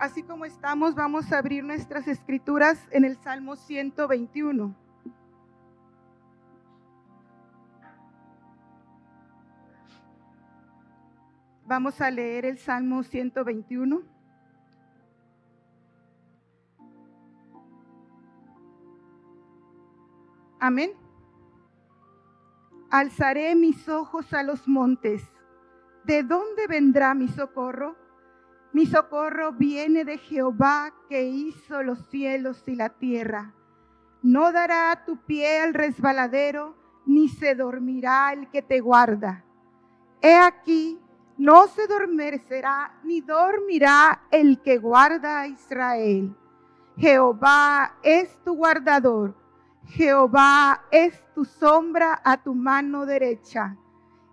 así como estamos, vamos a abrir nuestras escrituras en el Salmo 121. Vamos a leer el Salmo 121. Amén. Alzaré mis ojos a los montes. ¿De dónde vendrá mi socorro? Mi socorro viene de Jehová que hizo los cielos y la tierra. No dará tu pie al resbaladero, ni se dormirá el que te guarda. He aquí, no se dormirá, ni dormirá el que guarda a Israel. Jehová es tu guardador Jehová es tu sombra a tu mano derecha.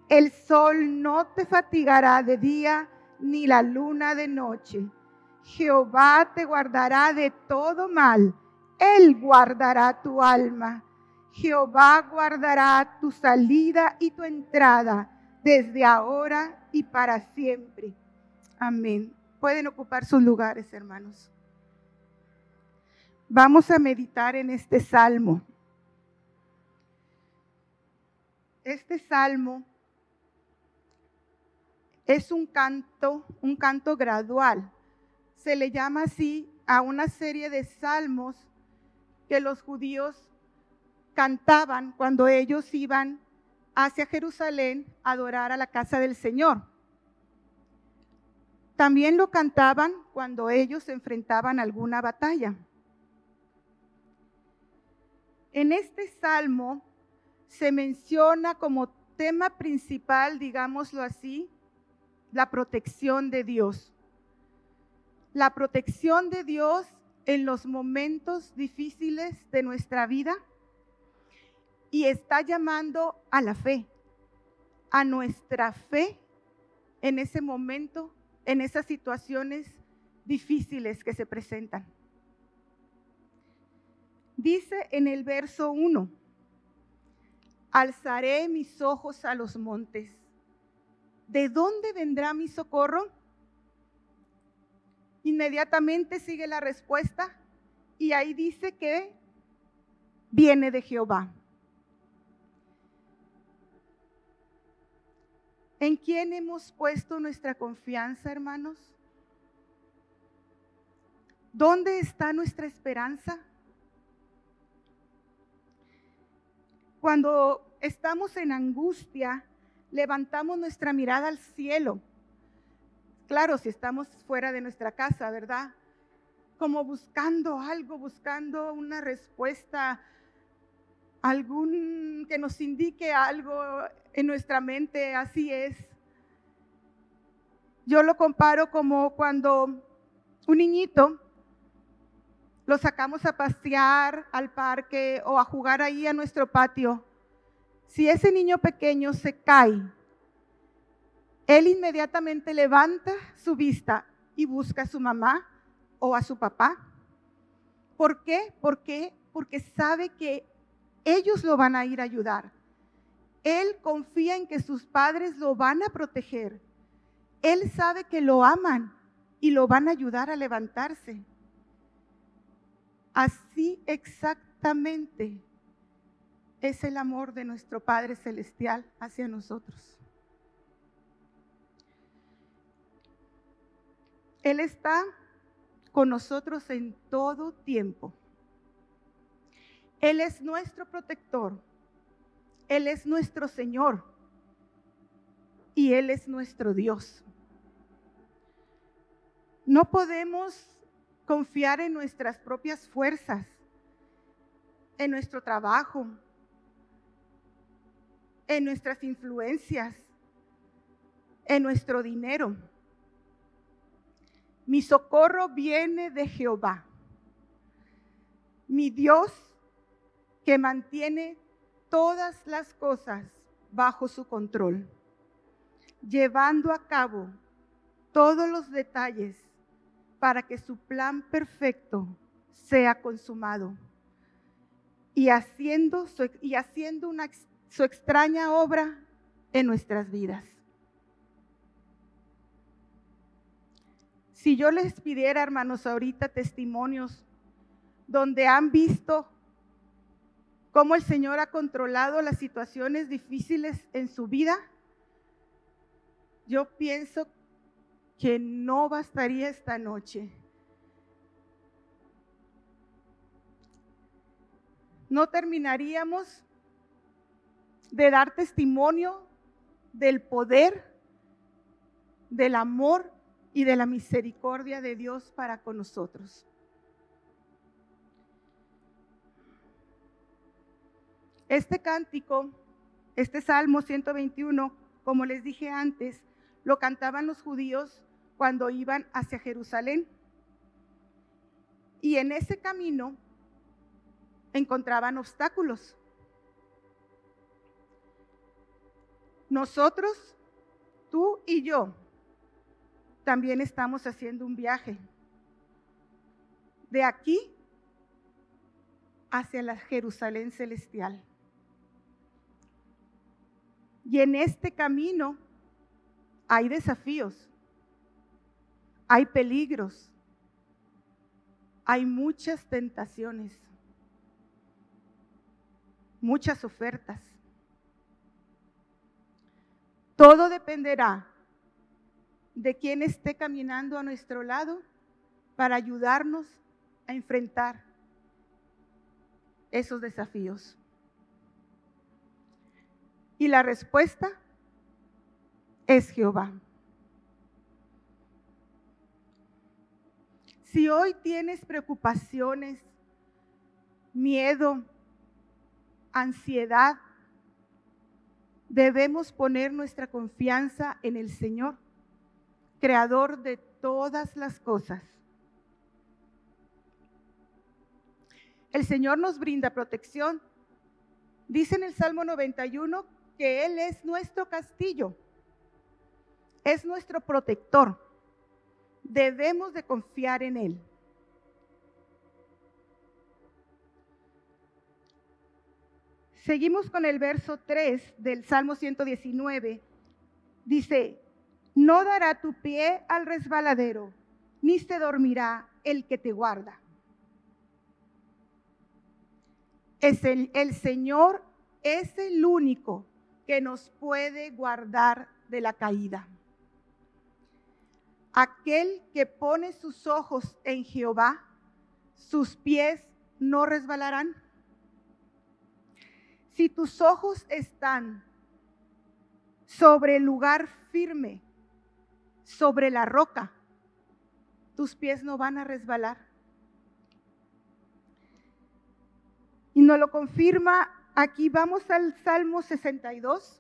El sol no te fatigará de día, ni la luna de noche. Jehová te guardará de todo mal. Él guardará tu alma. Jehová guardará tu salida y tu entrada desde ahora y para siempre. Amén. Pueden ocupar sus lugares, hermanos. Vamos a meditar en este salmo. Este salmo es un canto, un canto gradual. Se le llama así a una serie de salmos que los judíos cantaban cuando ellos iban hacia Jerusalén a adorar a la casa del Señor. También lo cantaban cuando ellos se enfrentaban a alguna batalla. En este salmo se menciona como tema principal, digámoslo así, la protección de Dios. La protección de Dios en los momentos difíciles de nuestra vida y está llamando a la fe, a nuestra fe en ese momento, en esas situaciones difíciles que se presentan. Dice en el verso 1, alzaré mis ojos a los montes. ¿De dónde vendrá mi socorro? Inmediatamente sigue la respuesta y ahí dice que viene de Jehová. ¿En quién hemos puesto nuestra confianza, hermanos? ¿Dónde está nuestra esperanza? Cuando estamos en angustia, levantamos nuestra mirada al cielo. Claro, si estamos fuera de nuestra casa, ¿verdad? Como buscando algo, buscando una respuesta, algún que nos indique algo en nuestra mente, así es. Yo lo comparo como cuando un niñito lo sacamos a pasear al parque o a jugar ahí a nuestro patio, si ese niño pequeño se cae, él inmediatamente levanta su vista y busca a su mamá o a su papá. ¿Por qué? Porque, porque sabe que ellos lo van a ir a ayudar. Él confía en que sus padres lo van a proteger. Él sabe que lo aman y lo van a ayudar a levantarse. Así exactamente es el amor de nuestro Padre Celestial hacia nosotros. Él está con nosotros en todo tiempo. Él es nuestro protector. Él es nuestro Señor. Y Él es nuestro Dios. No podemos confiar en nuestras propias fuerzas, en nuestro trabajo, en nuestras influencias, en nuestro dinero. Mi socorro viene de Jehová, mi Dios que mantiene todas las cosas bajo su control, llevando a cabo todos los detalles para que su plan perfecto sea consumado y haciendo, y haciendo una su extraña obra en nuestras vidas. Si yo les pidiera, hermanos, ahorita testimonios donde han visto cómo el Señor ha controlado las situaciones difíciles en su vida, yo pienso que no bastaría esta noche. No terminaríamos de dar testimonio del poder, del amor y de la misericordia de Dios para con nosotros. Este cántico, este Salmo 121, como les dije antes, lo cantaban los judíos cuando iban hacia Jerusalén. Y en ese camino encontraban obstáculos. Nosotros, tú y yo, también estamos haciendo un viaje de aquí hacia la Jerusalén celestial. Y en este camino hay desafíos, hay peligros, hay muchas tentaciones, muchas ofertas. Todo dependerá de quién esté caminando a nuestro lado para ayudarnos a enfrentar esos desafíos. Y la respuesta es Jehová. Si hoy tienes preocupaciones, miedo, ansiedad, debemos poner nuestra confianza en el Señor, creador de todas las cosas. El Señor nos brinda protección. Dice en el Salmo 91 que Él es nuestro castillo, es nuestro protector. Debemos de confiar en Él. Seguimos con el verso 3 del Salmo 119. Dice, no dará tu pie al resbaladero, ni se dormirá el que te guarda. Es el, el Señor es el único que nos puede guardar de la caída. Aquel que pone sus ojos en Jehová, sus pies no resbalarán. Si tus ojos están sobre el lugar firme, sobre la roca, tus pies no van a resbalar. Y nos lo confirma Aquí vamos al Salmo 62.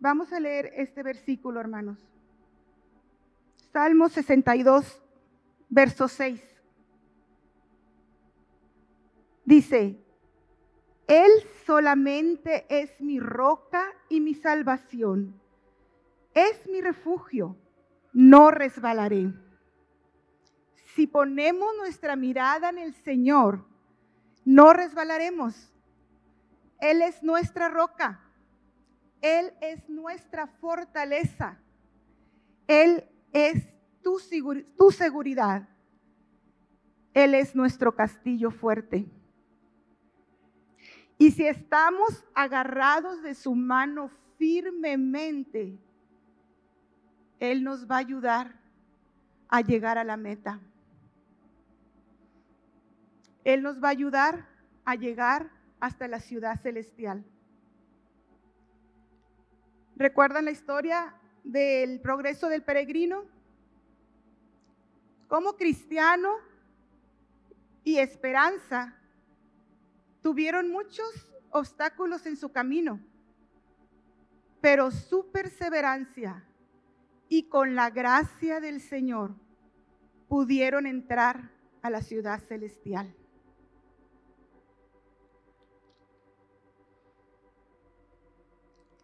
Vamos a leer este versículo, hermanos. Salmo 62, verso 6. Dice, Él solamente es mi roca y mi salvación. Es mi refugio, no resbalaré. Si ponemos nuestra mirada en el Señor, no resbalaremos él es nuestra roca. Él es nuestra fortaleza. Él es tu, seguridad. Él es nuestro castillo fuerte. Y si estamos agarrados de su mano firmemente, Él nos va a ayudar a llegar a la meta. Él nos va a ayudar a llegar hasta la ciudad celestial. ¿Recuerdan la historia del progreso del peregrino? Como cristiano y esperanza tuvieron muchos obstáculos en su camino, pero su perseverancia y con la gracia del Señor pudieron entrar a la ciudad celestial.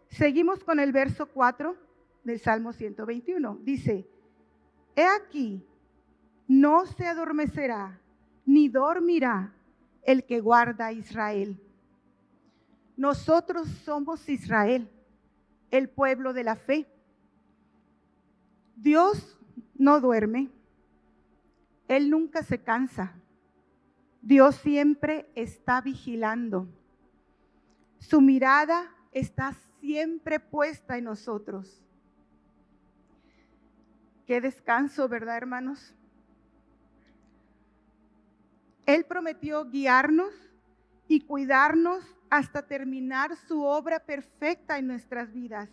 Seguimos con el verso 4 del Salmo 121. Dice, he aquí, no se adormecerá ni dormirá el que guarda a Israel. Nosotros somos Israel, el pueblo de la fe. Dios no duerme, Él nunca se cansa. Dios siempre está vigilando. Su mirada está siempre puesta en nosotros. Qué descanso, ¿verdad, hermanos? Él prometió guiarnos y cuidarnos hasta terminar su obra perfecta en nuestras vidas.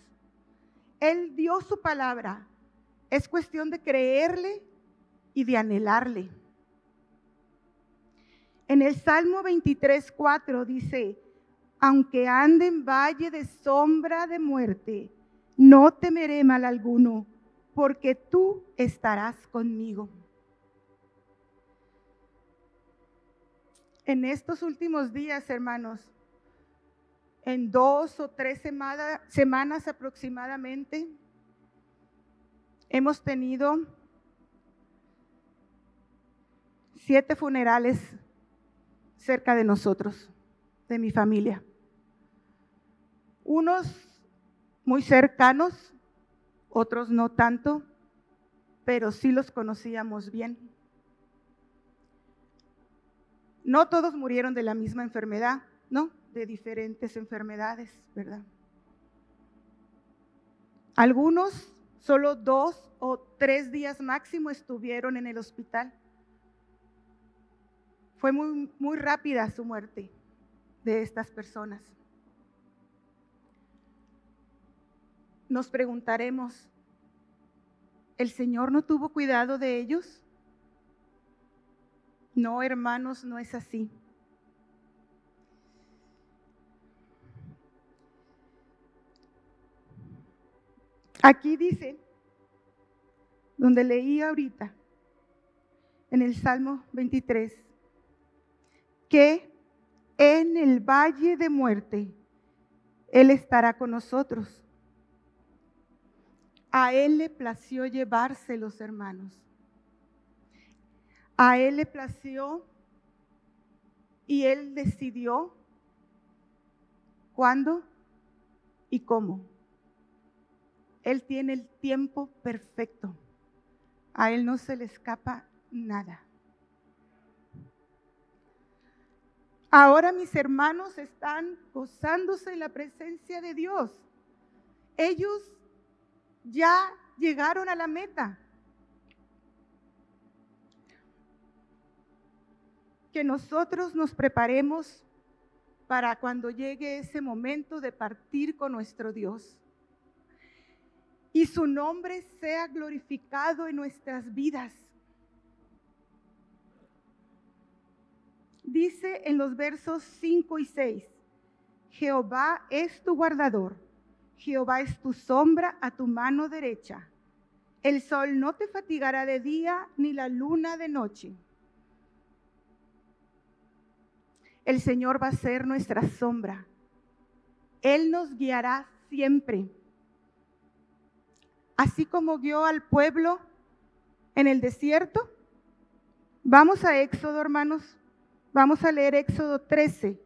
Él dio su palabra. Es cuestión de creerle y de anhelarle. En el Salmo 23, 4 dice, aunque ande en valle de sombra de muerte, no temeré mal alguno, porque tú estarás conmigo. En estos últimos días, hermanos, en dos o tres semanas aproximadamente, hemos tenido siete funerales cerca de nosotros, de mi familia. Unos muy cercanos, otros no tanto, pero sí los conocíamos bien. No todos murieron de la misma enfermedad, ¿no? De diferentes enfermedades, ¿verdad? Algunos solo dos o tres días máximo estuvieron en el hospital. Fue muy, muy rápida su muerte de estas personas. Nos preguntaremos, ¿el Señor no tuvo cuidado de ellos? No, hermanos, no es así. Aquí dice, donde leí ahorita, en el Salmo 23, que en el valle de muerte Él estará con nosotros. A Él le plació llevarse los hermanos. A Él le plació y Él decidió cuándo y cómo. Él tiene el tiempo perfecto. A Él no se le escapa nada. Ahora mis hermanos están gozándose en la presencia de Dios. Ellos ya llegaron a la meta. Que nosotros nos preparemos para cuando llegue ese momento de partir con nuestro Dios. Y su nombre sea glorificado en nuestras vidas. dice en los versos 5 y 6, Jehová es tu guardador, Jehová es tu sombra a tu mano derecha. El sol no te fatigará de día ni la luna de noche. El Señor va a ser nuestra sombra. Él nos guiará siempre. Así como guió al pueblo en el desierto. Vamos a Éxodo, hermanos, Vamos a leer Éxodo 13,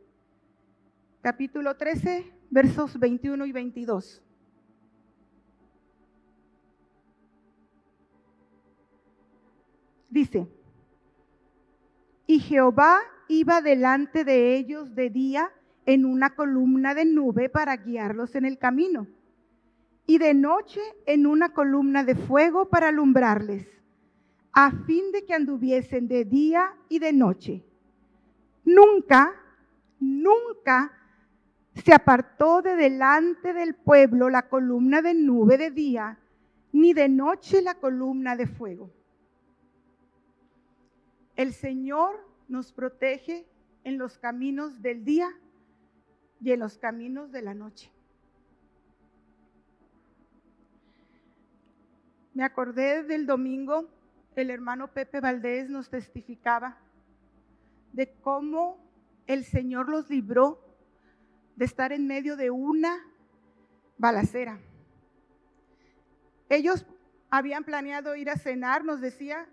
capítulo 13, versos 21 y 22. Dice, y Jehová iba delante de ellos de día en una columna de nube para guiarlos en el camino, y de noche en una columna de fuego para alumbrarles, a fin de que anduviesen de día y de noche Nunca, nunca se apartó de delante del pueblo la columna de nube de día, ni de noche la columna de fuego. El Señor nos protege en los caminos del día y en los caminos de la noche. Me acordé del domingo, el hermano Pepe Valdés nos testificaba de cómo el Señor los libró de estar en medio de una balacera. Ellos habían planeado ir a cenar, nos decía,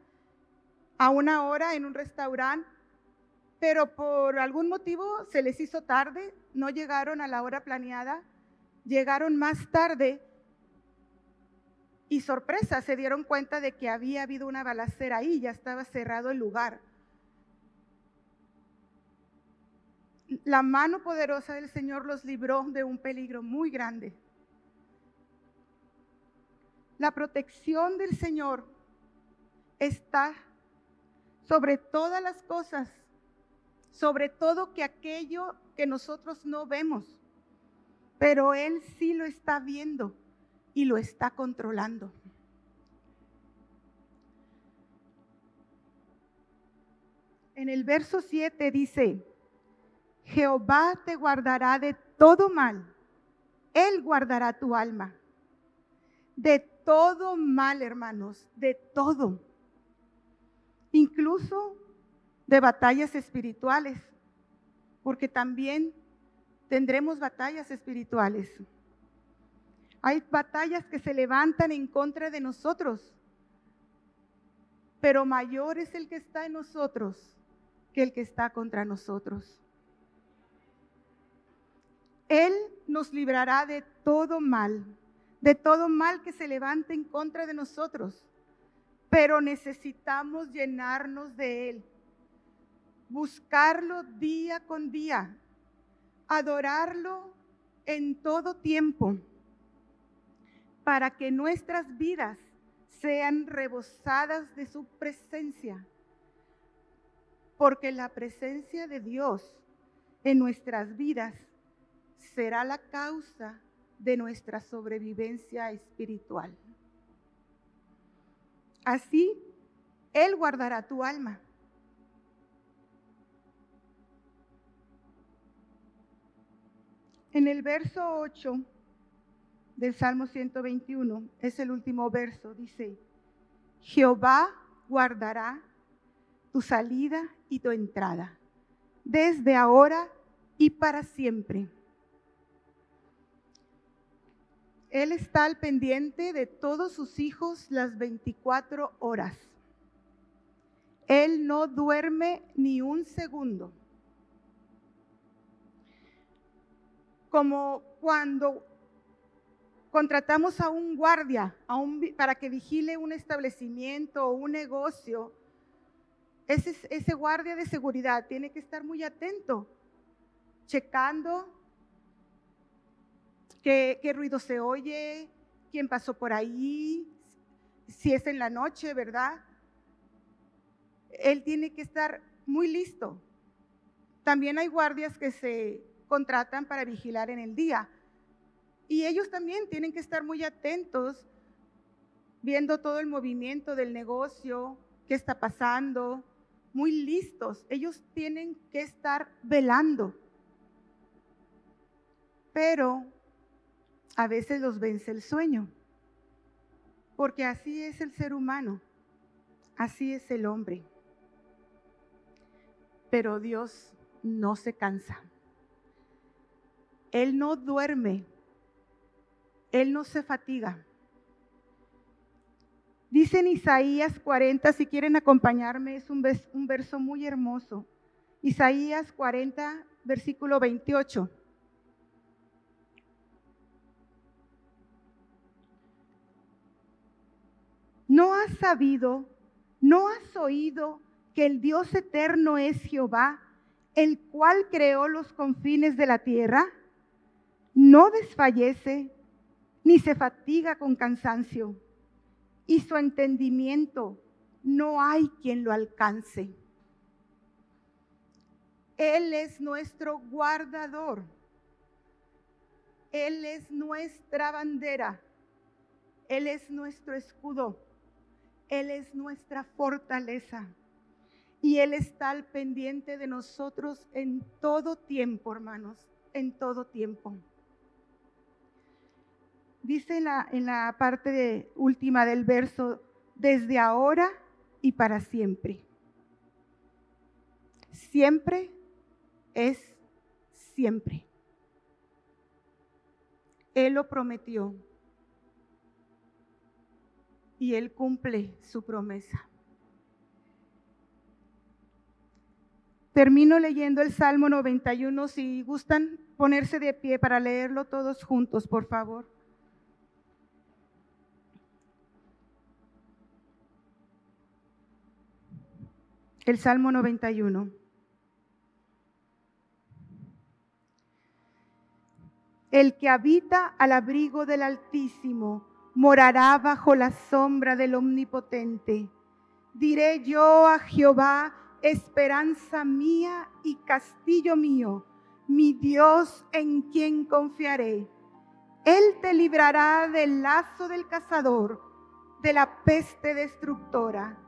a una hora en un restaurante, pero por algún motivo se les hizo tarde, no llegaron a la hora planeada, llegaron más tarde Y sorpresa, se dieron cuenta de que había habido una balacera ahí, ya estaba cerrado el lugar. La mano poderosa del Señor los libró de un peligro muy grande. La protección del Señor está sobre todas las cosas, sobre todo que aquello que nosotros no vemos, pero Él sí lo está viendo y lo está controlando. En el verso 7 dice, Jehová te guardará de todo mal, Él guardará tu alma. De todo mal, hermanos, de todo. Incluso de batallas espirituales, porque también tendremos batallas espirituales. Hay batallas que se levantan en contra de nosotros, pero mayor es el que está en nosotros que el que está contra nosotros. Él nos librará de todo mal, de todo mal que se levante en contra de nosotros, pero necesitamos llenarnos de Él, buscarlo día con día, adorarlo en todo tiempo para que nuestras vidas sean rebosadas de su presencia. Porque la presencia de Dios en nuestras vidas será la causa de nuestra sobrevivencia espiritual. Así, Él guardará tu alma. En el verso 8 del Salmo 121, es el último verso, dice, Jehová guardará tu salida y tu entrada, desde ahora y para siempre. Él está al pendiente de todos sus hijos las 24 horas. Él no duerme ni un segundo. Como cuando contratamos a un guardia para que vigile un establecimiento o un negocio, ese, guardia de seguridad tiene que estar muy atento, checando qué, qué ruido se oye, quién pasó por ahí, si es en la noche, ¿verdad? Él tiene que estar muy listo. También hay guardias que se contratan para vigilar en el día y ellos también tienen que estar muy atentos, viendo todo el movimiento del negocio, qué está pasando, muy listos. Ellos tienen que estar velando. Pero a veces los vence el sueño, porque así es el ser humano, así es el hombre. Pero Dios no se cansa. Él no duerme él no se fatiga. Dice en Isaías 40, si quieren acompañarme, es un, un verso muy hermoso. Isaías 40, versículo 28. ¿No has sabido, no has oído que el Dios eterno es Jehová, el cual creó los confines de la tierra? No desfallece ni se fatiga con cansancio, y su entendimiento no hay quien lo alcance. Él es nuestro guardador. Él es nuestra bandera. Él es nuestro escudo. Él es nuestra fortaleza. Y Él está al pendiente de nosotros en todo tiempo, hermanos, en todo tiempo. Dice en la, parte última del verso, desde ahora y para siempre. Siempre es siempre. Él lo prometió y Él cumple su promesa. Termino leyendo el Salmo 91. Si gustan ponerse de pie para leerlo todos juntos, por favor. El Salmo 91. El que habita al abrigo del Altísimo morará bajo la sombra del Omnipotente. Diré yo a Jehová, esperanza mía y castillo mío, mi Dios en quien confiaré. Él te librará del lazo del cazador, de la peste destructora.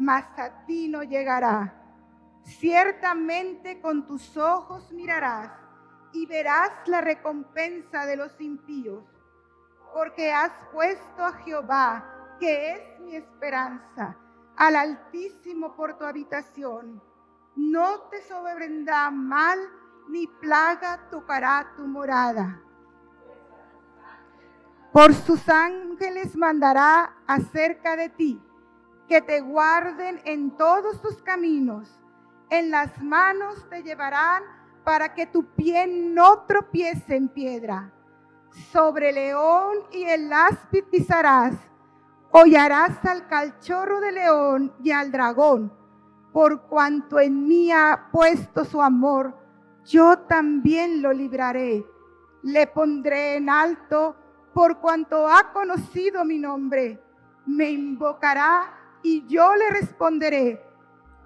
mas a ti no llegará. Ciertamente con tus ojos mirarás y verás la recompensa de los impíos, porque has puesto a Jehová, que es mi esperanza, al Altísimo por tu habitación. No te sobrevendrá mal, ni plaga tocará tu morada. Por sus ángeles mandará acerca de ti, que te guarden en todos tus caminos. En las manos te llevarán para que tu pie no tropiece en piedra. Sobre león y el áspid pisarás, hollarás al cachorro de león y al dragón, por cuanto en mí ha puesto su amor, yo también lo libraré. Le pondré en alto por cuanto ha conocido mi nombre. Me invocará y yo le responderé.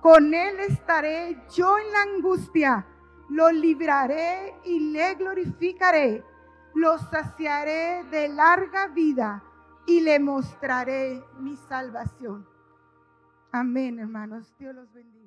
Con él estaré yo en la angustia lo libraré y le glorificaré, lo saciaré de larga vida y le mostraré mi salvación. Amén, hermanos. Dios los bendiga.